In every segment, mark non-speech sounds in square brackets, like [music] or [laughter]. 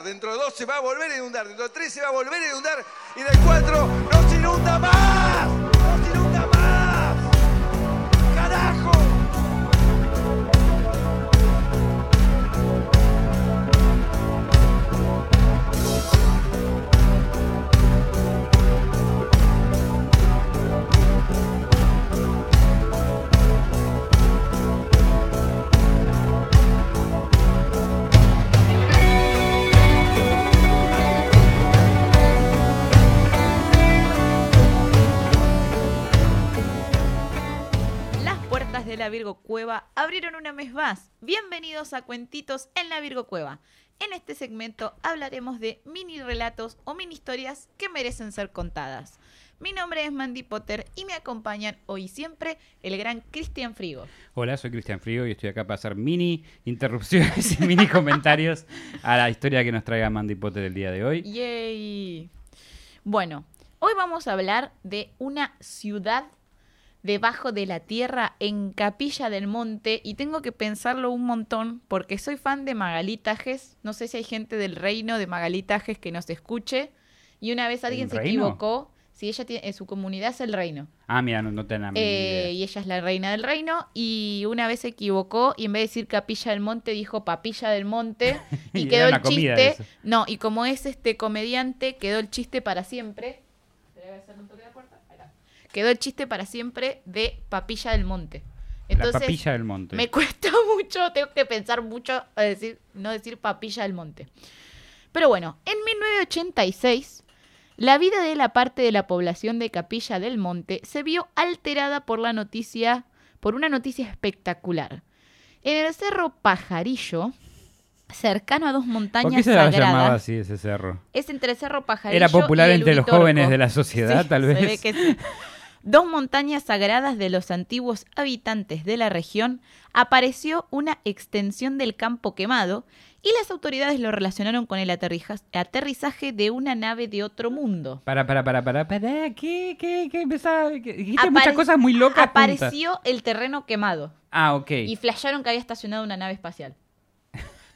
dentro de dos se va a volver a inundar, dentro de tres se va a volver a inundar. Y del cuatro no se inunda más. La Virgo Cueva abrieron una mes más. Bienvenidos a Cuentitos en la Virgo Cueva. En este segmento hablaremos de mini relatos o mini historias que merecen ser contadas. Mi nombre es Mandy Potter y me acompañan hoy siempre el gran Cristian Frigo. Hola, soy Cristian Frigo y estoy acá para hacer mini interrupciones y mini comentarios a la historia que nos traiga Mandy Potter el día de hoy. Yay. Bueno, hoy vamos a hablar de una ciudad debajo de la tierra en Capilla del Monte y tengo que pensarlo un montón porque soy fan de Magalitajes. No sé si hay gente del reino de Magalitajes que nos escuche. Y una vez alguien ¿El se reino? equivocó. Si ella tiene, en su comunidad es el reino. Ah, mira, no, no te la Eh, y ella es la reina del reino. Y una vez se equivocó y en vez de decir Capilla del Monte dijo Papilla del Monte. [laughs] Y, Y quedó el chiste. No, y como es este comediante, quedó el chiste para siempre. Espera, voy a hacer un toque de la puerta. Ahí está. Quedó el chiste para siempre de Papilla del Monte. Entonces, la papilla del monte. me [laughs] cuesta mucho, tengo que pensar mucho a decir, no decir Papilla del Monte. Pero bueno, en 1986, la vida de la parte de la población de Capilla del Monte se vio alterada por la noticia, por una noticia espectacular. En el cerro Pajarillo, cercano a dos ¿Por montañas qué se sagradas, llamaba así ese cerro? es entre el cerro Pajarillo Era popular y el entre los jóvenes de la sociedad, Sí, tal se vez. ve que sí. Dos montañas sagradas de los antiguos habitantes de la región apareció una extensión del campo quemado y las autoridades lo relacionaron con el aterrizaje de una nave de otro mundo. Para, para, para, para, para. ¿Qué, qué, qué empezaba? ¿Qué- Dijiste muchas cosas muy locas. Apareció el terreno quemado Ah, ok. y flasharon que había estacionado una nave espacial.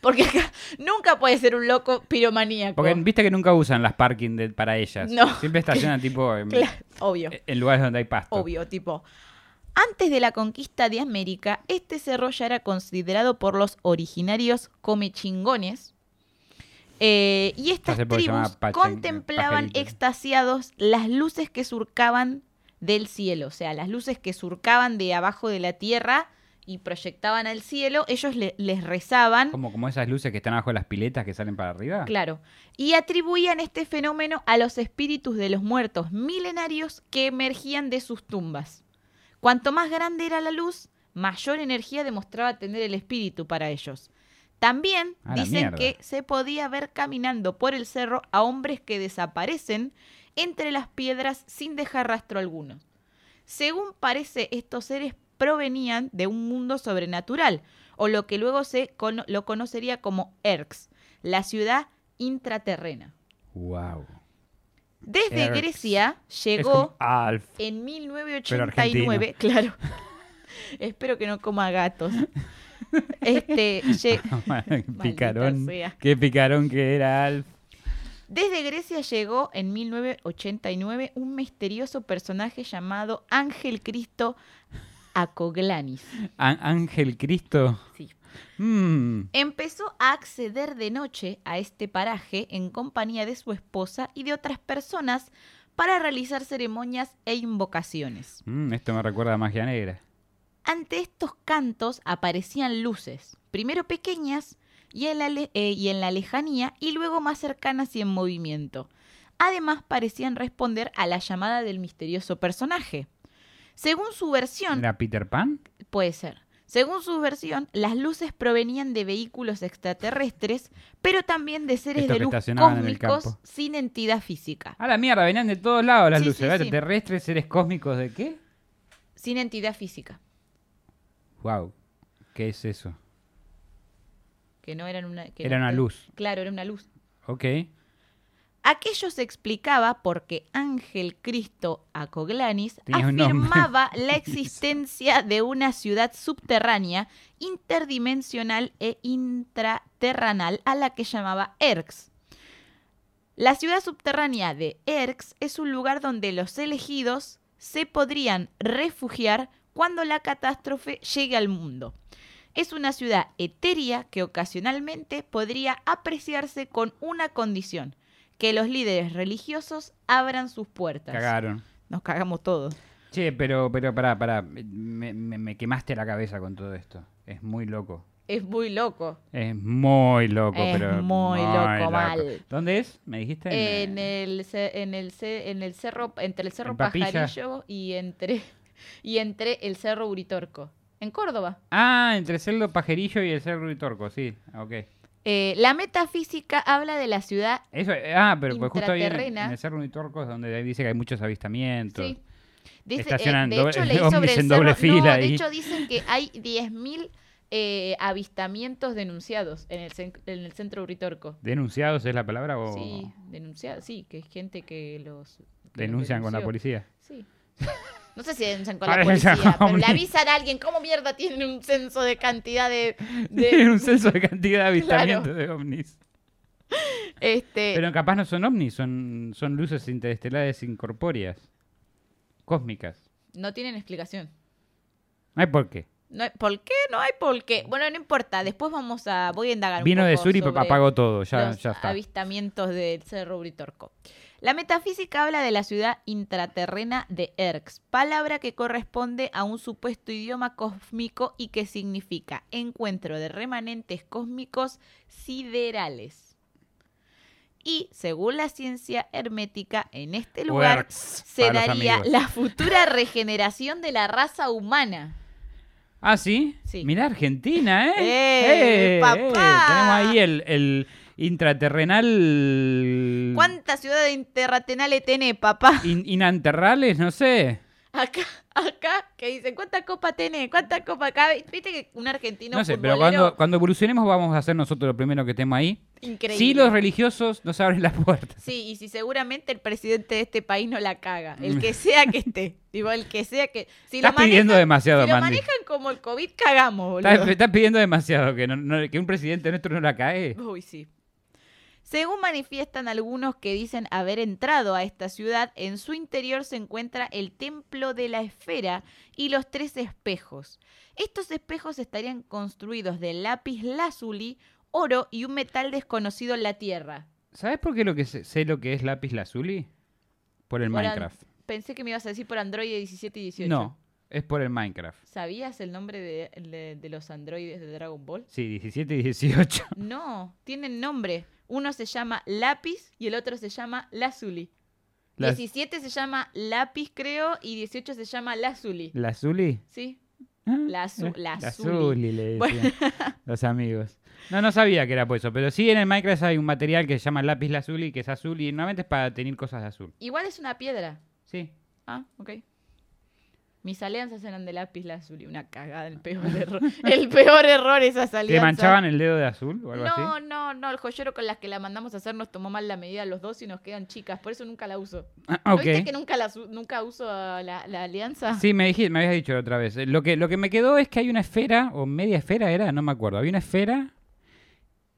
Porque acá nunca puede ser un loco piromaníaco. Porque viste que nunca usan las parking de- para ellas. No. Siempre estacionan [laughs] tipo en, Claro, obvio. en lugares donde hay pasto. Obvio, tipo. Antes de la conquista de América, este cerro ya era considerado por los originarios come chingones. eh, y estas tribus pachen- contemplaban extasiados las luces que surcaban del cielo, o sea, las luces que surcaban de abajo de la tierra y proyectaban al cielo, ellos le- les rezaban Como, como esas luces que están abajo de las piletas que salen para arriba. Claro. Y atribuían este fenómeno a los espíritus de los muertos milenarios que emergían de sus tumbas. Cuanto más grande era la luz, mayor energía demostraba tener el espíritu para ellos. También A dicen que se podía ver caminando por el cerro a hombres que desaparecen entre las piedras sin dejar rastro alguno. Según parece, estos seres provenían de un mundo sobrenatural, o lo que luego se cono- lo conocería como Erx, la ciudad intraterrena. Wow. Desde Erx. Grecia llegó en Pero 1989, claro. [laughs] Espero que no coma gatos. [laughs] Este, [laughs] picarón. Qué picarón que era Alf. Desde Grecia llegó en 1989 un misterioso personaje llamado Ángel Cristo Acoglanis. Á- Ángel Cristo. Sí. Mm. Empezó a acceder de noche a este paraje en compañía de su esposa y de otras personas para realizar ceremonias e invocaciones. Mm, esto me recuerda a magia negra. Ante estos cantos aparecían luces, primero pequeñas y en, la eh, y en la lejanía y luego más cercanas y en movimiento. Además parecían responder a la llamada del misterioso personaje. Según su versión, ¿Era Peter Pan? Puede ser. Según su versión, las luces provenían de vehículos extraterrestres, pero también de seres de luz en el cósmicos campo. sin entidad física. A la mierda, venían de todos lados las Sí, luces. sí, ¿verdad? sí. Terrestres, seres cósmicos, ¿de qué? Sin entidad física. Wow. ¿Qué es eso? Que no eran una. que Era una luz. Claro, era una luz. Ok. Aquello se explicaba porque Ángel Cristo Acoglanis Tenía afirmaba [laughs] la existencia de una ciudad subterránea, interdimensional e intraterrenal a la que llamaba Erx. La ciudad subterránea de Erx es un lugar donde los elegidos se podrían refugiar cuando la catástrofe llegue al mundo. Es una ciudad etérea que ocasionalmente podría apreciarse con una condición, que los líderes religiosos abran sus puertas. Cagaron. Nos cagamos todos. Che, pero, pero, pará, pará. Me, me- me quemaste la cabeza con todo esto. Es muy loco. Es muy loco. Es muy loco, Es pero. muy loco, mal. ¿Dónde es? ¿Me dijiste? En el, ce- en el, en el cerro, entre el cerro. Pajarillo y entre, y entre el cerro Uritorco. En Córdoba. Ah, entre Celdo Pajerillo y el Cerro Torco, sí. Ok. Eh, la metafísica habla de la ciudad. Eso, ah, pero pues justo ahí en, en el Cerro Torco es donde dice que hay muchos avistamientos. Sí. Dice, eh, Estacionan de doble- hecho, [laughs] leí ovnis sobre el en doble cerro- no, fila de hecho, dicen que hay 10.000 eh, avistamientos denunciados en el, en el centro Uritorco. ¿Denunciados es la palabra o Sí, denunciados, sí, que es gente que los... que los denuncian con la policía? Sí. [laughs] No sé si denuncian con la policía, pero le avisan a alguien cómo mierda tienen un censo de cantidad de... Tienen [laughs] de un censo de cantidad de avistamientos de ovnis. este, Pero capaz no son ovnis, son, son luces interestelares incorpóreas. Cósmicas. no tienen explicación. No hay por qué. No hay- ¿Por qué? No hay por qué. Bueno, no importa. Después vamos a... Voy a indagar un Vino de sur y apagó todo, ya, los ya está. avistamientos del Cerro Uritorco. La metafísica habla de la ciudad intraterrena de Erx, palabra que corresponde a un supuesto idioma cósmico y que significa encuentro de remanentes cósmicos siderales. Y, según la ciencia hermética, en este lugar se daría la futura regeneración de la raza humana. Ah, ¿sí? Sí. Mirá Argentina, ¿eh? ¡Eh, papá! Tenemos ahí el, el intraterrenal... ¿Cuántas ciudades interratenales tenés, papá? In- inanterrales, no sé. Acá, acá, que dicen, ¿cuántas copas tenés? ¿Cuántas copas acá? Viste que un argentino No sé, pero futbolero cuando, cuando evolucionemos vamos a hacer nosotros lo primero que estemos ahí. increíble. Si los religiosos nos abren las puertas. Sí, y si seguramente el presidente de este país no la caga, el que sea que esté, digo, el que sea que... Si Estás lo manejan, pidiendo demasiado, si lo Mandy. manejan como el COVID, cagamos, boludo. Estás, estás pidiendo demasiado, que, no- no- que un presidente nuestro no la cae. Uy, sí. Según manifiestan algunos que dicen haber entrado a esta ciudad, en su interior se encuentra el templo de la esfera y los tres espejos. Estos espejos estarían construidos de lápiz lazuli, oro y un metal desconocido en la tierra. ¿Sabes por qué lo que sé, sé lo que es lápiz lazuli? Por el Por Minecraft. Pensé que me ibas a decir por Android 17 y 18. No, es por el Minecraft. ¿Sabías el nombre de, de- de los androides de Dragon Ball? Sí, 17 y 18. No, tienen nombre. Uno se llama Lápiz y el otro se llama Lazuli. Las- 17 se llama Lápiz, creo, y 18 se llama Lazuli. ¿Lazuli? ¿Sí? Ah, Lazu- eh, lazuli. lazuli le decían Bueno. [laughs] los amigos. No, no sabía que era por eso, pero sí en el Minecraft hay un material que se llama lápiz lazuli, que es azul y normalmente es para tener cosas de azul. Igual es una piedra. Sí. Ah, ok. Mis alianzas eran de lápiz lazuli. Una cagada, el peor [laughs] error. el peor error esas ¿Te alianzas. manchaban el dedo de azul o algo No, así? no, no. El joyero con las que la mandamos a hacer nos tomó mal la medida los dos y nos quedan chicas. Por eso nunca la uso. Ah, ¿No ok. viste que nunca, la nunca uso la, la alianza? Sí, me, dijiste, me habías dicho la otra vez. Eh, Lo que, lo que me quedó es que hay una esfera, o media esfera era, no me acuerdo. Había una esfera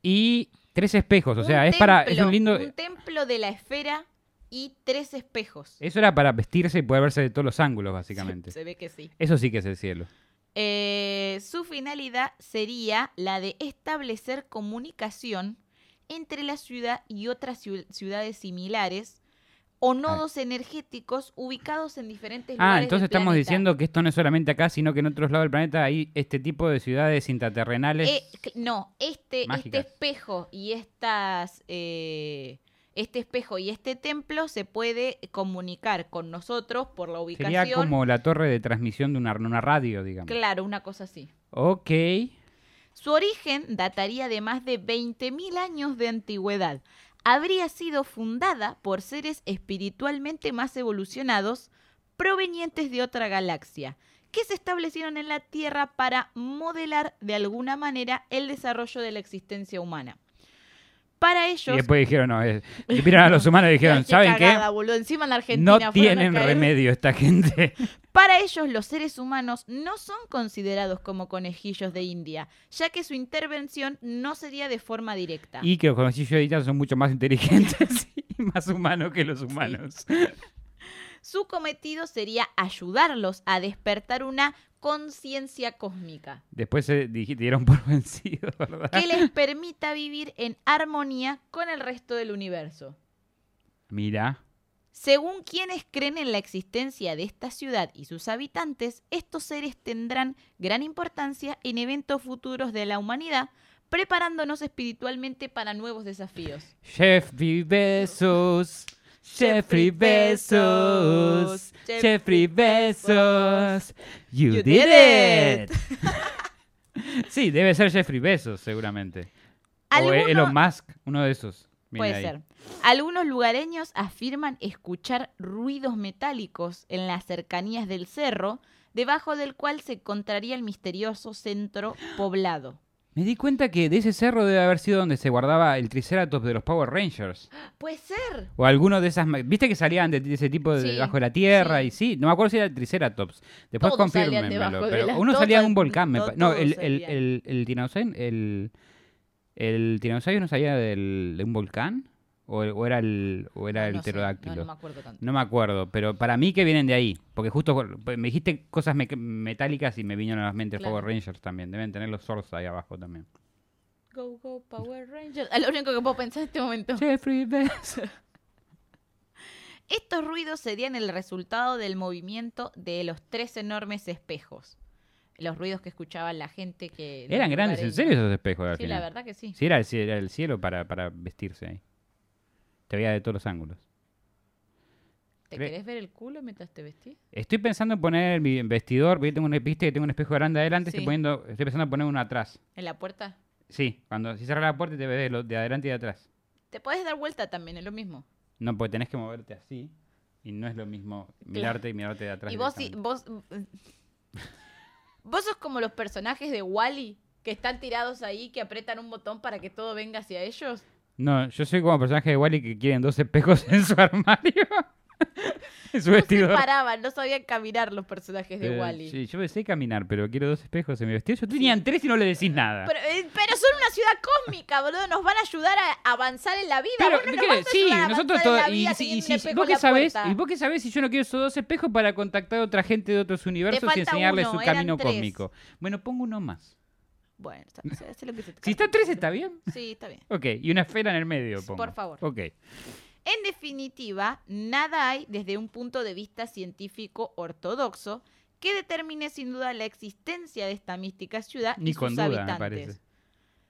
y tres espejos. O sea, Un es para. Es un lindo. Un templo de la esfera y tres espejos. Eso era para vestirse y poder verse de todos los ángulos, básicamente. [laughs] Se ve que sí. Eso sí que es el cielo. Eh, su finalidad sería la de establecer comunicación entre la ciudad y otras ciu- ciudades similares o nodos energéticos ubicados en diferentes lugares. Ah, entonces del estamos planeta. diciendo que esto no es solamente acá, sino que en otros lados del planeta hay este tipo de ciudades intraterrenales. Eh, no, este, este espejo y estas. eh, este espejo y este templo se puede comunicar con nosotros por la ubicación. Sería como la torre de transmisión de una, una radio, digamos. Claro, una cosa así. Ok. Su origen dataría de más de 20.000 años de antigüedad. Habría sido fundada por seres espiritualmente más evolucionados provenientes de otra galaxia, que se establecieron en la Tierra para modelar de alguna manera el desarrollo de la existencia humana. Para Y ellos, después dijeron, no, eh, vieron a los humanos y dijeron, [laughs] Qué ¿saben cagada, qué? boludo. Encima en Argentina No tienen remedio esta gente. [laughs] Para ellos, los seres humanos no son considerados como conejillos de India, ya que su intervención no sería de forma directa. Y que los conejillos de India son mucho más inteligentes [laughs] y más humanos que los humanos. Su cometido sería ayudarlos a despertar una conciencia cósmica Después se di- dieron por [laughs] vencidos, ¿verdad? que les permita vivir en armonía con el resto del universo. Mira, Según quienes creen en la existencia de esta ciudad y sus habitantes, estos seres tendrán gran importancia en eventos futuros de la humanidad, preparándonos espiritualmente para nuevos desafíos. Jeffrey Besos. Jeffrey Besos. Jeffrey Besos. You, You did, did it. [laughs] sí, debe ser Jeffrey Besos, seguramente. O Elon Musk, uno de esos. Puede ahí. ser. Algunos lugareños afirman escuchar ruidos metálicos en las cercanías del cerro, debajo del cual se encontraría el misterioso centro poblado. Me di cuenta que de ese cerro debe haber sido donde se guardaba el Triceratops de los Power Rangers. Puede ser. O alguno de esas. ¿Viste que salían de, de ese tipo de- Sí, debajo de la tierra? sí. Y sí, no me acuerdo si era el Triceratops. Después debajo de Pero la- uno salía en un volcán. me no, el, el, el, el tiranosaurio. El, el no salía del- de un volcán. ¿O, o era el, o era No, el no sé, pterodáctilo? No, no me acuerdo tanto. No me acuerdo, pero para mí que vienen de ahí. Porque justo pues, me dijiste cosas me- metálicas y me vinieron a la mente Claro. Power Rangers también. Deben tener los Zords ahí abajo también. Go, go, Power Rangers. Es lo único que puedo pensar en este momento. Jeffrey Bezos. [laughs] Estos ruidos serían el resultado del movimiento de los tres enormes espejos. Los ruidos que escuchaba la gente que... Eran grandes, en serio, esos espejos al Sí, final. la verdad que sí. Sí, era el, cie- era el cielo para, para vestirse ahí. Te veía de todos los ángulos. ¿Te querés ver el culo mientras te vestís? Estoy pensando en poner mi vestidor, porque tengo un, viste que tengo un espejo grande adelante, estoy, poniendo, estoy pensando en poner uno atrás. ¿En la puerta? Sí, cuando si cerras la puerta te ves de, lo- de adelante y de atrás. Te puedes dar vuelta también, es lo mismo. No, porque tenés que moverte así. Y no es lo mismo mirarte y mirarte de atrás. y vos, sí- directamente. vos, vos sos como los personajes de Wally que están tirados ahí, que apretan un botón para que todo venga hacia ellos. No, yo soy como personaje de Wally que quieren dos espejos [laughs] en su armario. [laughs] en su No se vestidor. paraban, no sabían caminar los personajes de Eh, Wally. sí, yo sé caminar, pero quiero dos espejos en mi vestido. Yo tenían tres y no le decís nada. Pero, eh, pero son una ciudad cósmica, [laughs] boludo. Nos van a ayudar a avanzar en la vida. Pero, no ¿qué? a sí, nosotros todos. Y, y espejo ¿vos qué sabés? ¿Y vos qué sabés si yo no quiero esos dos espejos para contactar a otra gente de otros universos y enseñarles uno, su camino tres. cósmico? Bueno, pongo uno más. Bueno, está, sé- sé lo que se te Si está tres, ¿está bien? Sí, está bien. Ok, y una esfera en el medio, pongo. Por favor. Ok. En definitiva, nada hay desde un punto de vista científico ortodoxo que determine sin duda la existencia de esta mística ciudad Ni y sus con duda, me habitantes. parece.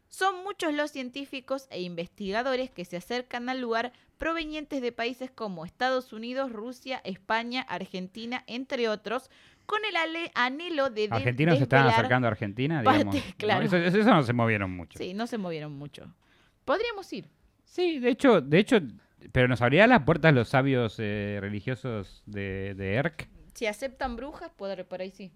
Son muchos los científicos e investigadores que se acercan al lugar provenientes de países como Estados Unidos, Rusia, España, Argentina, entre otros, con el ale- anhelo de, Argentinos se estaban acercando a Argentina, parte, [laughs] digamos. ¿no? claro. Eso, eso- eso no se movieron mucho. Sí, no se movieron mucho. Podríamos ir. Sí, de hecho, de hecho, pero nos abrirán las puertas los sabios eh, religiosos de, de Erk. Si aceptan brujas, por, por ahí sí.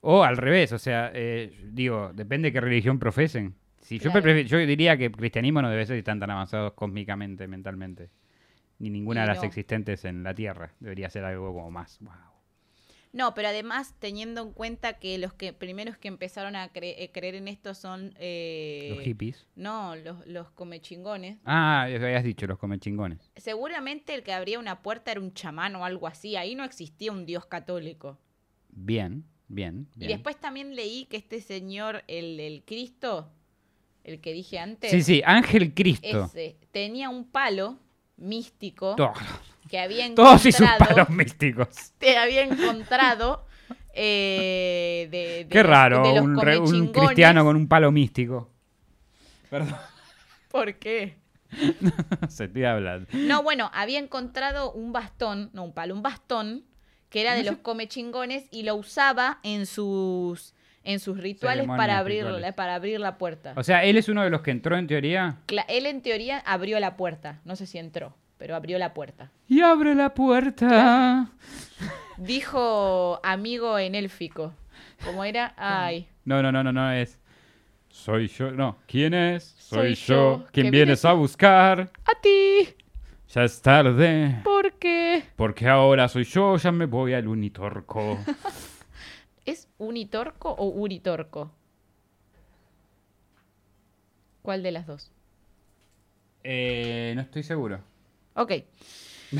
O al revés, o sea, eh, digo, depende de qué religión profesen. Si yo, Claro. yo diría que el cristianismo no debe ser tan tan avanzados cósmicamente, mentalmente. Ni ninguna de las no. existentes en la Tierra. Debería ser algo como más. Wow. No, pero además teniendo en cuenta que los que primeros que empezaron a cre- eh, creer en esto son... eh, Los hippies. No, los, los comechingones. Ah, eso habías dicho, los comechingones. Seguramente el que abría una puerta era un chamán o algo así. Ahí no existía un dios católico. Bien, bien, Y después también leí que este señor, el, el Cristo, el que dije antes, Sí, sí, Ángel Cristo. ese, tenía un palo místico To- que había Todos y sus encontrado, palos místicos. te había encontrado eh, de, de Qué raro, de los un, re- un comechingones. cristiano con un palo místico. Perdón, ¿Por qué? [laughs] no sé, estoy hablando. No, bueno, había encontrado un bastón, no un palo, un bastón que era de los comechingones y lo usaba en sus en sus rituales Ceremonias, para abrir rituales. para abrir la puerta. O sea, él es uno de los que entró en teoría. Cla- él en teoría abrió la puerta, no sé si entró, pero abrió la puerta. Y abre la puerta. Dijo amigo en élfico. ¿Cómo era? [laughs] Ay. No, no, no, no, no es. Soy yo. No, ¿quién es? Soy Soy, yo, yo. que ¿Quién vienes vienes a buscar? A ti. Ya es tarde. ¿Por qué? Porque ahora soy yo, ya me voy al Unitorco. [laughs] ¿Es unitorco o uritorco? ¿Cuál de las dos? eh, no estoy seguro. Ok. [laughs]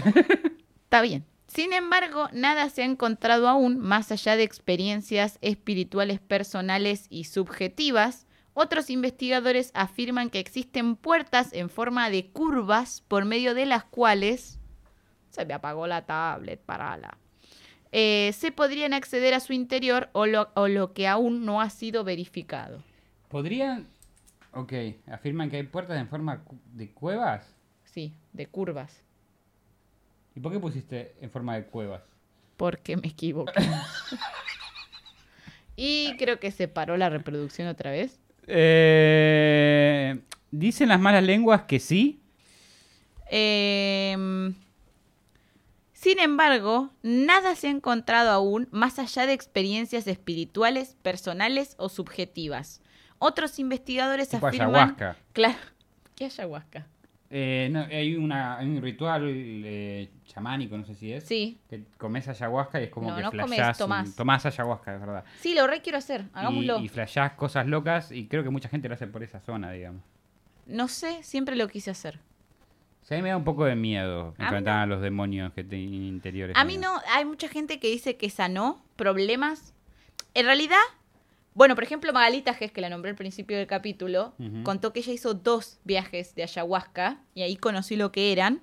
Está bien. Sin embargo, nada se ha encontrado aún, más allá de experiencias espirituales personales y subjetivas. Otros investigadores afirman que existen puertas en forma de curvas por medio de las cuales... Se me apagó la tablet, parala. Eh, se podrían acceder a su interior o lo, o lo que aún no ha sido verificado. ¿Podrían...? Ok, afirman que hay puertas en forma de cuevas. Sí, de curvas. ¿Y por qué pusiste en forma de cuevas? Porque me equivoqué. y creo que se paró la reproducción otra vez. Eh, Dicen las malas lenguas que sí. Em, sin embargo, nada se ha encontrado aún más allá de experiencias espirituales, personales o subjetivas. Otros investigadores Tipo afirman... ayahuasca. Claro. ¿Qué ayahuasca? Eh, no, hay, una, hay un ritual eh, chamánico, no sé si es. Sí. Que comes ayahuasca y es como No, que no comes, flashás. tomás. Tomás ayahuasca, es verdad. Sí, lo re quiero hacer. Hagámoslo. Y, y flashás cosas locas y creo que mucha gente lo hace por esa zona, digamos. No sé, siempre lo quise hacer. Sea, a mí me da un poco de miedo enfrentar a los demonios que tienen interiores. A mí no, hay mucha gente que dice que sanó problemas. En realidad, bueno, por ejemplo, Magalita Gess, que la nombré al principio del capítulo, contó que ella hizo dos viajes de ayahuasca y ahí conocí lo que eran.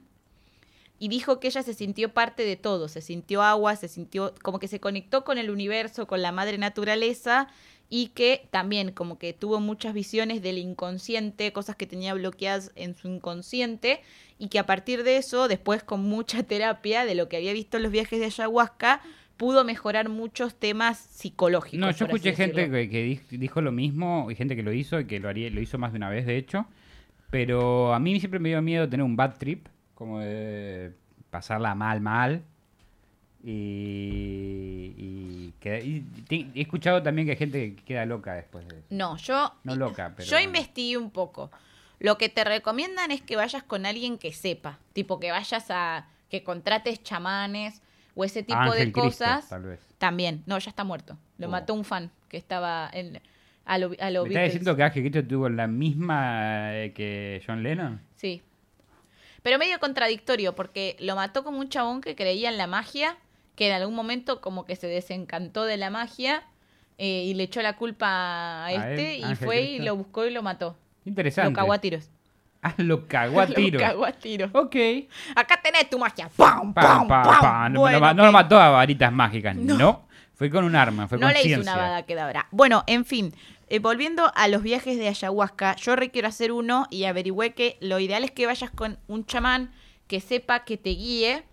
Y dijo que ella se sintió parte de todo, se sintió agua, se sintió como que se conectó con el universo, con la madre naturaleza y que también como que tuvo muchas visiones del inconsciente, cosas que tenía bloqueadas en su inconsciente y que a partir de eso, después con mucha [laughs] terapia de lo que había visto en los viajes de ayahuasca, pudo mejorar muchos temas psicológicos. No, yo escuché gente que, que di- dijo lo mismo y gente que lo hizo y que lo, haría, lo hizo más de una vez, de hecho. Pero a mí siempre me dio miedo tener un bad trip, como de pasarla mal, mal. Y, y, y te- he escuchado también que hay gente que queda loca después de eso. No, yo. No loca, pero- Yo investigué un poco. Lo que te recomiendan es que vayas con alguien que sepa. Tipo, que vayas a. que contrates chamanes o ese tipo Ángel de Cristo, cosas. tal vez. También. No, ya está muerto. Lo Oh. mató un fan que estaba en. A lo, a lo ¿Me estás Beatles. diciendo que Ángel Cristo tuvo la misma eh, que John Lennon? Sí. Pero medio contradictorio, porque lo mató como un chabón que creía en la magia, que en algún momento como que se desencantó de la magia eh, y le echó la culpa a ¿A este él? y Ángel fue y lo buscó y lo mató. Interesante. Lo cagó a tiros. Ah, lo [laughs] cagó a tiro. Lo cagó a tiros. Ok. Acá tenés tu magia. ¡Pam, Pa, pam, pa, pam! pa. No, Bueno, no- no lo mató a varitas mágicas. No. No. Fue con un arma, fue No con le hizo ciencia. una bada quedabra. Bueno, en fin, eh, volviendo a los viajes de ayahuasca, yo requiero hacer uno y averigüé que lo ideal es que vayas con un chamán que sepa que te guíe,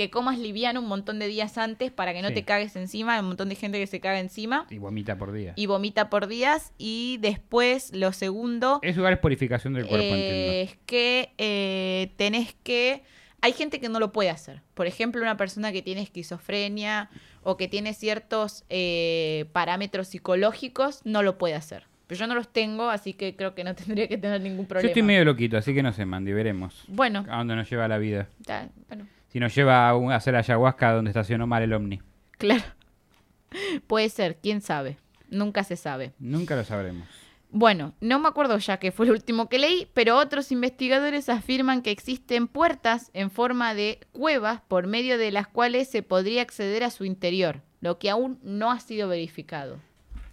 que comas liviano un montón de días antes para que no Sí. te cagues encima. Hay un montón de gente que se caga encima Y vomita por día. y vomita por días. Y después, lo segundo, Es lugar es purificación del cuerpo, eh, es que eh, tenés que... Hay gente que no lo puede hacer. Por ejemplo, una persona que tiene esquizofrenia o que tiene ciertos eh, parámetros psicológicos no lo puede hacer. Pero yo no los tengo, así que creo que no [laughs] tendría que tener ningún Yo problema. estoy medio loquito, así que no sé, Mandy, veremos. Bueno, A dónde nos lleva la vida. ya, bueno, Si nos lleva a, hacer ayahuasca donde estacionó mal el ovni. claro. Puede ser, quién sabe. Nunca se sabe. Nunca lo sabremos. Bueno, no me acuerdo ya que fue el último que leí, pero otros investigadores afirman que existen puertas en forma de cuevas por medio de las cuales se podría acceder a su interior, lo que aún no ha sido verificado.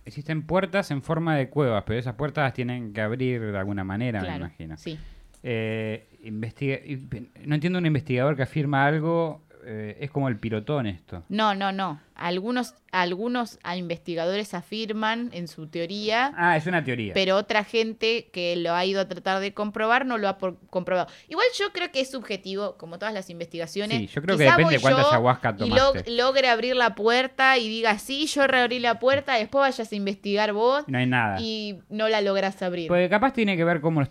Existen puertas en forma de cuevas, pero esas puertas las tienen que abrir de alguna manera, me imagino. sí. Eh, investiga- y- no entiendo un investigador que afirma algo, eh, es como el pilotón esto. No, no, no. Algunos, algunos a investigadores afirman en su teoría, Ah, es una teoría. pero otra gente que lo ha ido a tratar de comprobar no lo ha comprobado. Igual yo creo que es subjetivo, como todas las investigaciones. Sí, yo creo que depende de cuánta ayahuasca Y log- tomaste. logre abrir la puerta y diga, sí, yo reabrí la puerta, después vayas a investigar vos No hay nada. y no la logras abrir. Porque capaz tiene que ver cómo,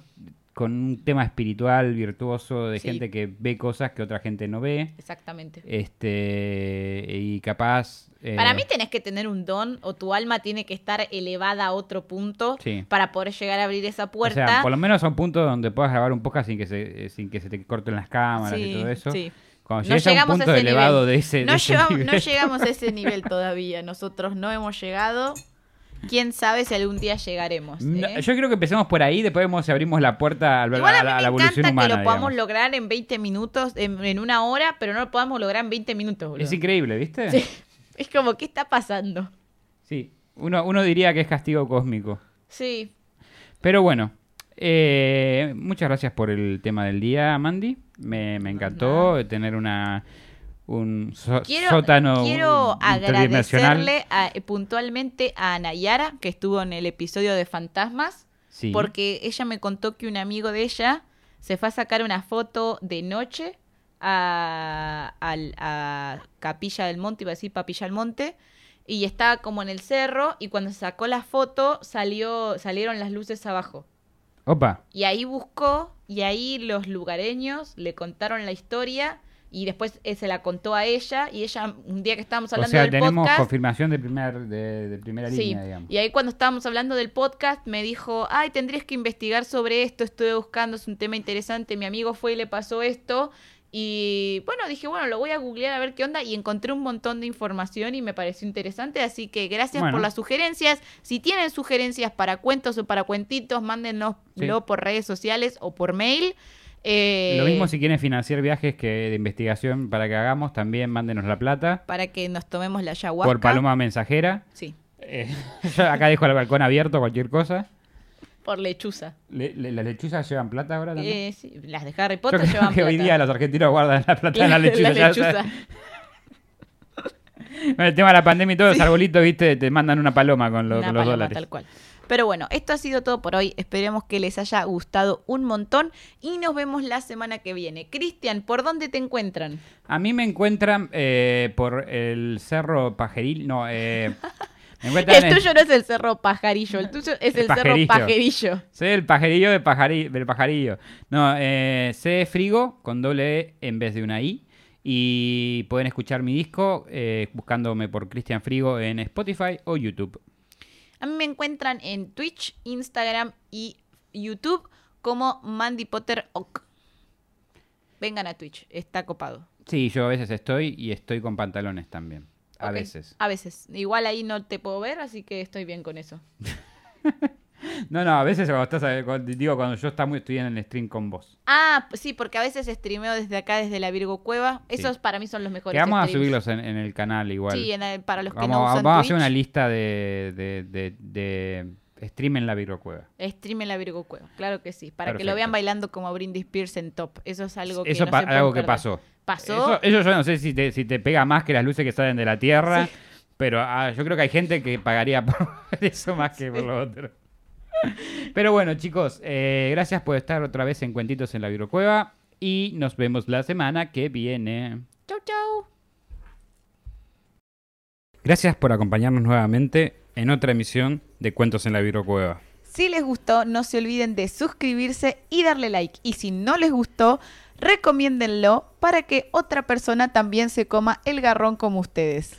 con un tema espiritual virtuoso de Sí. gente que ve cosas que otra gente no ve. Exactamente. Este, y capaz. eh, Para mí tenés que tener un don o tu alma tiene que estar elevada a otro punto Sí. para poder llegar a abrir esa O puerta. sea, por lo menos a un punto donde puedas grabar un podcast sin que se, eh, sin que se te corten las cámaras Sí, y todo eso. sí. Cuando No llegues a un llegamos a ese elevado nivel. de ese, de no, ese llegamos, nivel. no llegamos a ese [laughs] nivel todavía. Nosotros no hemos llegado. Quién sabe si algún día llegaremos. No, ¿eh? yo creo que empecemos por ahí, después vemos si abrimos la puerta al- Igual a, a mí la, a me la evolución encanta humana. que lo podamos digamos. lograr en 20 minutos, en, en una hora, pero no lo podamos lograr en 20 minutos, boludo. Es increíble, ¿viste? Sí. [laughs] Es como, ¿qué está pasando? Sí. Uno, uno diría que es castigo cósmico. Sí. Pero bueno, eh, muchas gracias por el tema del día, Mandy. Me, me encantó tener una un so- Quiero, sótano quiero agradecerle a- puntualmente a Nayara, que estuvo en el episodio de Fantasmas, Sí. porque ella me contó que un amigo de ella se fue a sacar una foto de noche a, al- a Capilla del Monte, iba a decir Papilla del Monte, y estaba como en el cerro, y cuando se sacó la foto salió, salieron las luces abajo. Opa, Y ahí buscó, y ahí los lugareños le contaron la historia, y después eh, se la contó a ella, y ella, un día que estábamos o hablando sea, del tenemos podcast... confirmación de, primer, de, de primera Sí, línea, digamos. y ahí cuando estábamos hablando del podcast me dijo, ay, tendrías que investigar sobre esto, estuve buscando, es un tema interesante, mi amigo fue y le pasó esto, y bueno, dije, bueno, lo voy a googlear a ver qué onda, y encontré un montón de información y me pareció interesante, así que gracias Bueno. por las sugerencias, si tienen sugerencias para cuentos o para cuentitos, mándenoslo Sí. por redes sociales o por mail. Eh, Lo mismo si quieren financiar viajes que de investigación para que hagamos, también mándenos la plata. Para que nos tomemos la ayahuasca. Por Paloma Mensajera. Sí, Eh, [laughs] yo acá dejo el balcón abierto, cualquier cosa. por lechuza. Le- le- ¿Las lechuzas llevan plata ahora también? Eh, sí, las de Harry Yo Potter creo llevan que hoy plata. día los argentinos guardan la plata en la La- [laughs] lechuza. la ya lechuza. sabes. Con el tema de la pandemia y todos los arbolitos, viste, te mandan una paloma con, lo- Una con los paloma, dólares. tal cual. Pero bueno, esto ha sido todo por hoy. Esperemos que les haya gustado un montón y nos vemos la semana que viene. Cristian, ¿por dónde te encuentran? A mí me encuentran eh, por el cerro Pajeril. No, eh, [laughs] El tuyo no es el cerro pajarillo, el tuyo es El el, cerro pajerillo. pajerillo. Soy el pajarillo de pajari- del pajarillo. No, eh, C Frigo con doble E en vez de una I. Y pueden escuchar mi disco eh, buscándome por Cristian Frigo en Spotify o YouTube. A mí me encuentran en Twitch, Instagram y YouTube como Mandy Potter Ock. Vengan a Twitch, está copado. Sí, yo a veces estoy y estoy con pantalones también. A veces. A veces. Igual ahí no te puedo ver, así que estoy bien con eso. [laughs] No, no, a veces cuando estás, eh, cuando- digo, cuando yo está muy, estoy en el stream con vos. Ah, sí, porque a veces streameo desde acá, desde la Virgo Cueva. Sí. Esos para mí son los mejores. Que vamos a subirlos en, en el canal igual. Sí, en el- para los que vamos no usan vamos a hacer una lista de, de, de, de stream en la Virgocueva. stream en la Virgo Cueva. Claro que sí. Para que lo vean bailando como Britney Spears en top. Eso es algo que Eso no algo que pasó. Pasó. Eso, eso yo no sé si te, si te pega más que las luces que salen de la Tierra, Sí. pero ah, yo creo que hay gente que pagaría por [laughs] eso más que por lo otro. [laughs] Pero bueno, chicos, eh, gracias por estar otra vez en Cuentitos en la Virgocueva y nos vemos la semana que viene. Chau, chau. Gracias por acompañarnos nuevamente en otra emisión de Cuentos en la Virgocueva. Si les gustó, no se olviden de suscribirse y darle like. Y si no les gustó, recomiéndenlo para que otra persona también se coma el garrón como ustedes.